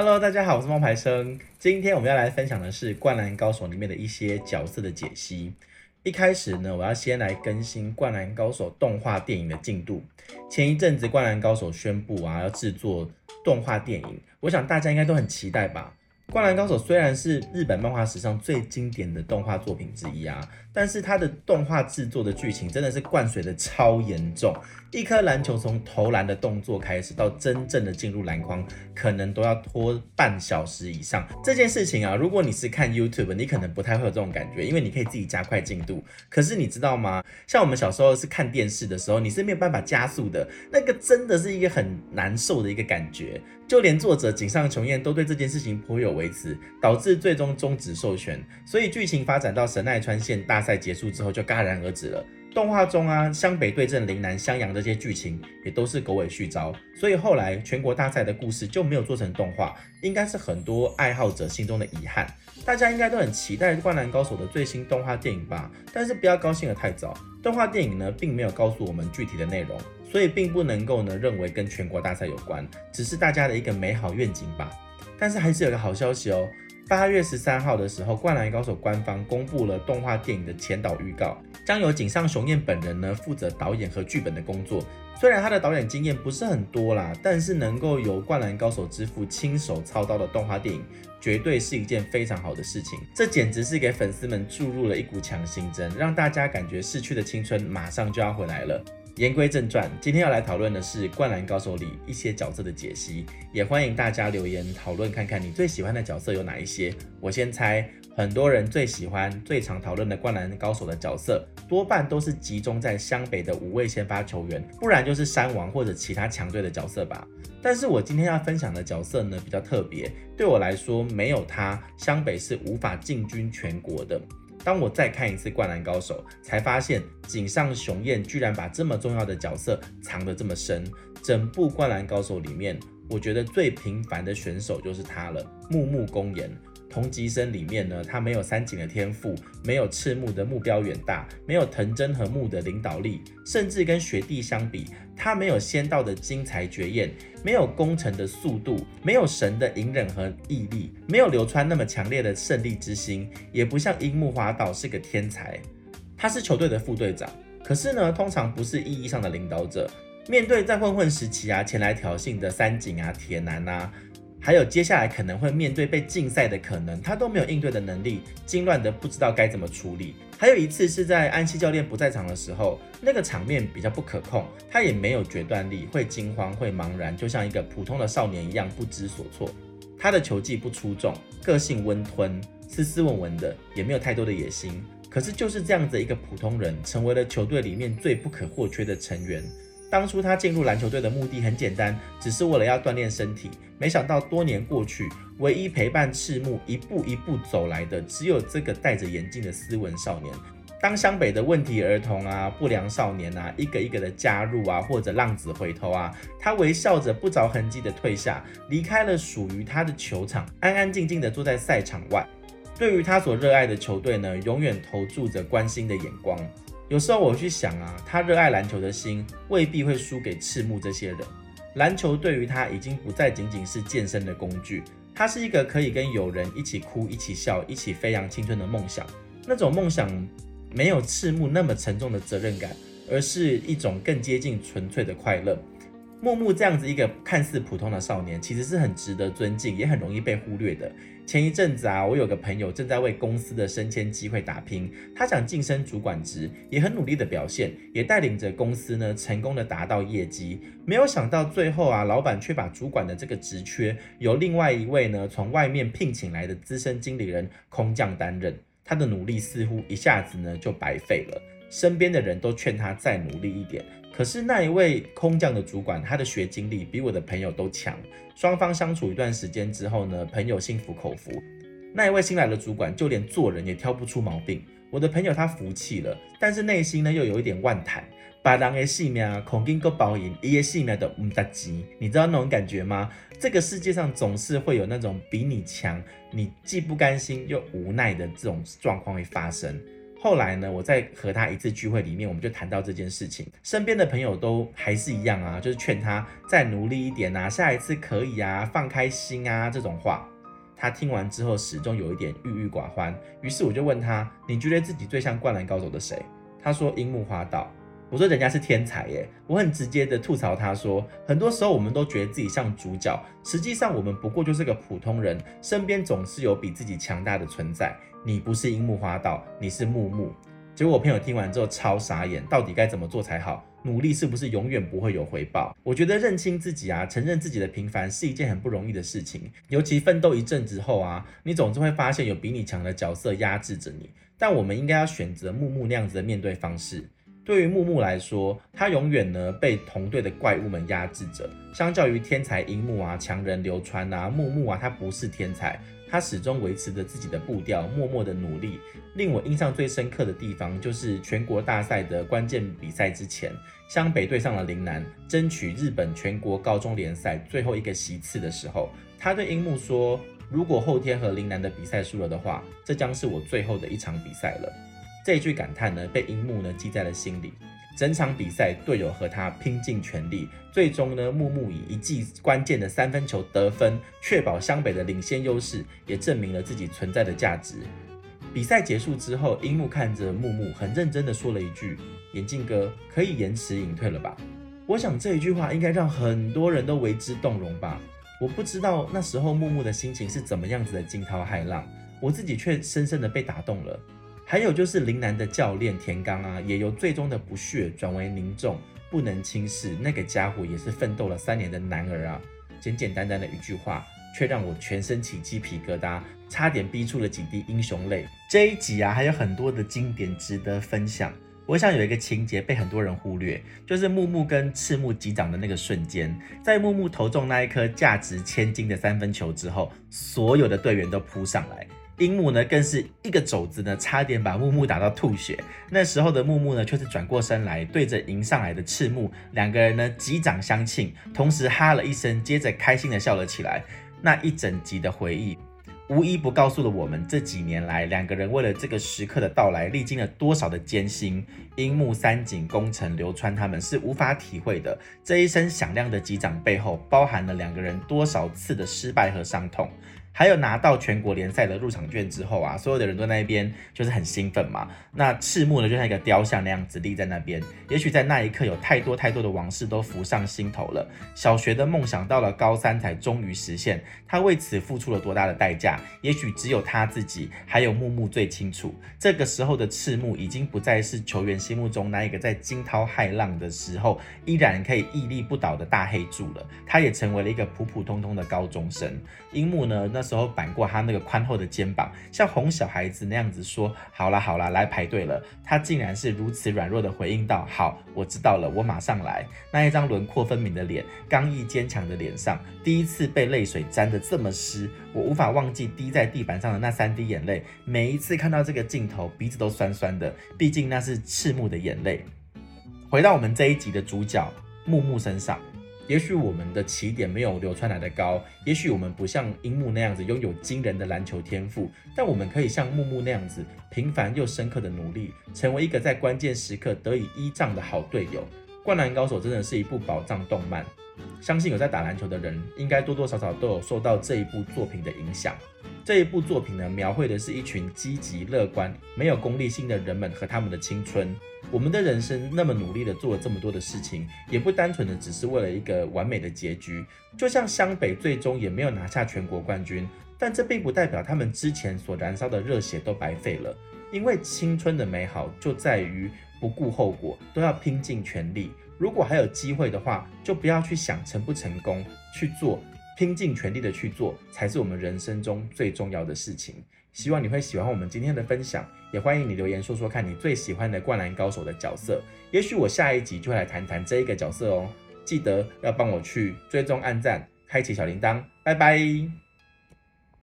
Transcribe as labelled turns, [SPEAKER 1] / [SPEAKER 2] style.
[SPEAKER 1] Hello，大家好，我是冒牌生。今天我们要来分享的是《灌篮高手》里面的一些角色的解析。一开始呢，我要先来更新《灌篮高手》动画电影的进度。前一阵子《灌篮高手》宣布啊，要制作动画电影，我想大家应该都很期待吧。《灌篮高手》虽然是日本漫画史上最经典的动画作品之一啊，但是它的动画制作的剧情真的是灌水的超严重。一颗篮球从投篮的动作开始到真正的进入篮筐，可能都要拖半小时以上。这件事情啊，如果你是看 YouTube，你可能不太会有这种感觉，因为你可以自己加快进度。可是你知道吗？像我们小时候是看电视的时候，你是没有办法加速的，那个真的是一个很难受的一个感觉。就连作者井上雄彦都对这件事情颇有微词，导致最终终止授权。所以剧情发展到神奈川县大赛结束之后就戛然而止了。动画中啊，湘北对阵陵南襄阳这些剧情也都是狗尾续貂。所以后来全国大赛的故事就没有做成动画，应该是很多爱好者心中的遗憾。大家应该都很期待《灌篮高手》的最新动画电影吧？但是不要高兴得太早，动画电影呢并没有告诉我们具体的内容。所以并不能够呢认为跟全国大赛有关，只是大家的一个美好愿景吧。但是还是有个好消息哦，八月十三号的时候，《灌篮高手》官方公布了动画电影的前导预告，将由井上雄彦本人呢负责导演和剧本的工作。虽然他的导演经验不是很多啦，但是能够由《灌篮高手》之父亲手操刀的动画电影，绝对是一件非常好的事情。这简直是给粉丝们注入了一股强心针，让大家感觉逝去的青春马上就要回来了。言归正传，今天要来讨论的是《灌篮高手》里一些角色的解析，也欢迎大家留言讨论，看看你最喜欢的角色有哪一些。我先猜，很多人最喜欢、最常讨论的《灌篮高手》的角色，多半都是集中在湘北的五位先发球员，不然就是山王或者其他强队的角色吧。但是我今天要分享的角色呢，比较特别，对我来说，没有他，湘北是无法进军全国的。当我再看一次《灌篮高手》，才发现井上雄彦居然把这么重要的角色藏得这么深。整部《灌篮高手》里面，我觉得最平凡的选手就是他了，木木公演。同级生里面呢，他没有三井的天赋，没有赤木的目标远大，没有藤真和木的领导力，甚至跟学弟相比，他没有仙道的精彩绝艳，没有宫城的速度，没有神的隐忍和毅力，没有流川那么强烈的胜利之心，也不像樱木花道是个天才。他是球队的副队长，可是呢，通常不是意义上的领导者。面对在混混时期啊前来挑衅的三井啊、铁男啊。还有接下来可能会面对被禁赛的可能，他都没有应对的能力，惊乱得不知道该怎么处理。还有一次是在安西教练不在场的时候，那个场面比较不可控，他也没有决断力，会惊慌，会茫然，就像一个普通的少年一样不知所措。他的球技不出众，个性温吞，斯斯文文的，也没有太多的野心。可是就是这样子一个普通人，成为了球队里面最不可或缺的成员。当初他进入篮球队的目的很简单，只是为了要锻炼身体。没想到多年过去，唯一陪伴赤木一步一步走来的，只有这个戴着眼镜的斯文少年。当湘北的问题儿童啊、不良少年啊，一个一个的加入啊，或者浪子回头啊，他微笑着不着痕迹的退下，离开了属于他的球场，安安静静的坐在赛场外。对于他所热爱的球队呢，永远投注着关心的眼光。有时候我去想啊，他热爱篮球的心未必会输给赤木这些人。篮球对于他已经不再仅仅是健身的工具，他是一个可以跟友人一起哭、一起笑、一起飞扬青春的梦想。那种梦想没有赤木那么沉重的责任感，而是一种更接近纯粹的快乐。木木这样子一个看似普通的少年，其实是很值得尊敬，也很容易被忽略的。前一阵子啊，我有个朋友正在为公司的升迁机会打拼，他想晋升主管职，也很努力的表现，也带领着公司呢成功的达到业绩。没有想到最后啊，老板却把主管的这个职缺由另外一位呢从外面聘请来的资深经理人空降担任，他的努力似乎一下子呢就白费了。身边的人都劝他再努力一点，可是那一位空降的主管，他的学经历比我的朋友都强。双方相处一段时间之后呢，朋友心服口服。那一位新来的主管就连做人也挑不出毛病，我的朋友他服气了，但是内心呢又有一点万谈。把人的性命，恐惊个包赢，一夜性命都唔得急，你知道那种感觉吗？这个世界上总是会有那种比你强，你既不甘心又无奈的这种状况会发生。后来呢，我在和他一次聚会里面，我们就谈到这件事情，身边的朋友都还是一样啊，就是劝他再努力一点啊，下一次可以啊，放开心啊这种话。他听完之后始终有一点郁郁寡欢，于是我就问他：“你觉得自己最像灌篮高手的谁？”他说：“樱木花道。”我说：“人家是天才耶！”我很直接的吐槽他说：“很多时候我们都觉得自己像主角，实际上我们不过就是个普通人，身边总是有比自己强大的存在。你不是樱木花道，你是木木。”结果我朋友听完之后超傻眼，到底该怎么做才好？努力是不是永远不会有回报？我觉得认清自己啊，承认自己的平凡是一件很不容易的事情。尤其奋斗一阵子后啊，你总是会发现有比你强的角色压制着你。但我们应该要选择木木那样子的面对方式。对于木木来说，他永远呢被同队的怪物们压制着。相较于天才樱木啊、强人流川啊，木木啊他不是天才。他始终维持着自己的步调，默默的努力。令我印象最深刻的地方，就是全国大赛的关键比赛之前，湘北对上了陵南，争取日本全国高中联赛最后一个席次的时候，他对樱木说：“如果后天和陵南的比赛输了的话，这将是我最后的一场比赛了。”这句感叹呢，被樱木呢记在了心里。整场比赛，队友和他拼尽全力，最终呢，木木以一记关键的三分球得分，确保湘北的领先优势，也证明了自己存在的价值。比赛结束之后，樱木看着木木，很认真的说了一句：“眼镜哥，可以延迟隐退了吧？”我想这一句话应该让很多人都为之动容吧。我不知道那时候木木的心情是怎么样子的惊涛骇浪，我自己却深深的被打动了。还有就是林南的教练田刚啊，也由最终的不屑转为凝重，不能轻视。那个家伙也是奋斗了三年的男儿啊，简简单单的一句话，却让我全身起鸡皮疙瘩，差点逼出了几滴英雄泪。这一集啊，还有很多的经典值得分享。我想有一个情节被很多人忽略，就是木木跟赤木击掌的那个瞬间，在木木投中那一颗价值千金的三分球之后，所有的队员都扑上来。樱木呢，更是一个肘子呢，差点把木木打到吐血。那时候的木木呢，却是转过身来，对着迎上来的赤木，两个人呢击掌相庆，同时哈了一声，接着开心的笑了起来。那一整集的回忆，无一不告诉了我们，这几年来两个人为了这个时刻的到来，历经了多少的艰辛。樱木、三井、宫城、流川他们是无法体会的。这一声响亮的击掌背后，包含了两个人多少次的失败和伤痛。还有拿到全国联赛的入场券之后啊，所有的人都在那边就是很兴奋嘛。那赤木呢，就像一个雕像那样子立在那边。也许在那一刻，有太多太多的往事都浮上心头了。小学的梦想到了高三才终于实现，他为此付出了多大的代价？也许只有他自己，还有木木最清楚。这个时候的赤木已经不再是球员心目中那一个在惊涛骇浪的时候依然可以屹立不倒的大黑柱了。他也成为了一个普普通通的高中生。樱木呢，那时候扳过他那个宽厚的肩膀，像哄小孩子那样子说：“好啦好啦，来排队了。”他竟然是如此软弱的回应道：“好，我知道了，我马上来。”那一张轮廓分明的脸，刚毅坚强的脸上，第一次被泪水沾得这么湿，我无法忘记滴在地板上的那三滴眼泪。每一次看到这个镜头，鼻子都酸酸的，毕竟那是赤木的眼泪。回到我们这一集的主角木木身上。也许我们的起点没有流川来的高，也许我们不像樱木那样子拥有惊人的篮球天赋，但我们可以像木木那样子平凡又深刻的努力，成为一个在关键时刻得以依仗的好队友。灌篮高手真的是一部宝藏动漫，相信有在打篮球的人，应该多多少少都有受到这一部作品的影响。这一部作品呢，描绘的是一群积极乐观、没有功利心的人们和他们的青春。我们的人生那么努力的做了这么多的事情，也不单纯的只是为了一个完美的结局。就像湘北最终也没有拿下全国冠军，但这并不代表他们之前所燃烧的热血都白费了。因为青春的美好就在于不顾后果，都要拼尽全力。如果还有机会的话，就不要去想成不成功，去做。拼尽全力的去做，才是我们人生中最重要的事情。希望你会喜欢我们今天的分享，也欢迎你留言说说看你最喜欢的灌篮高手的角色。也许我下一集就会来谈谈这一个角色哦。记得要帮我去追踪、按赞、开启小铃铛。拜拜。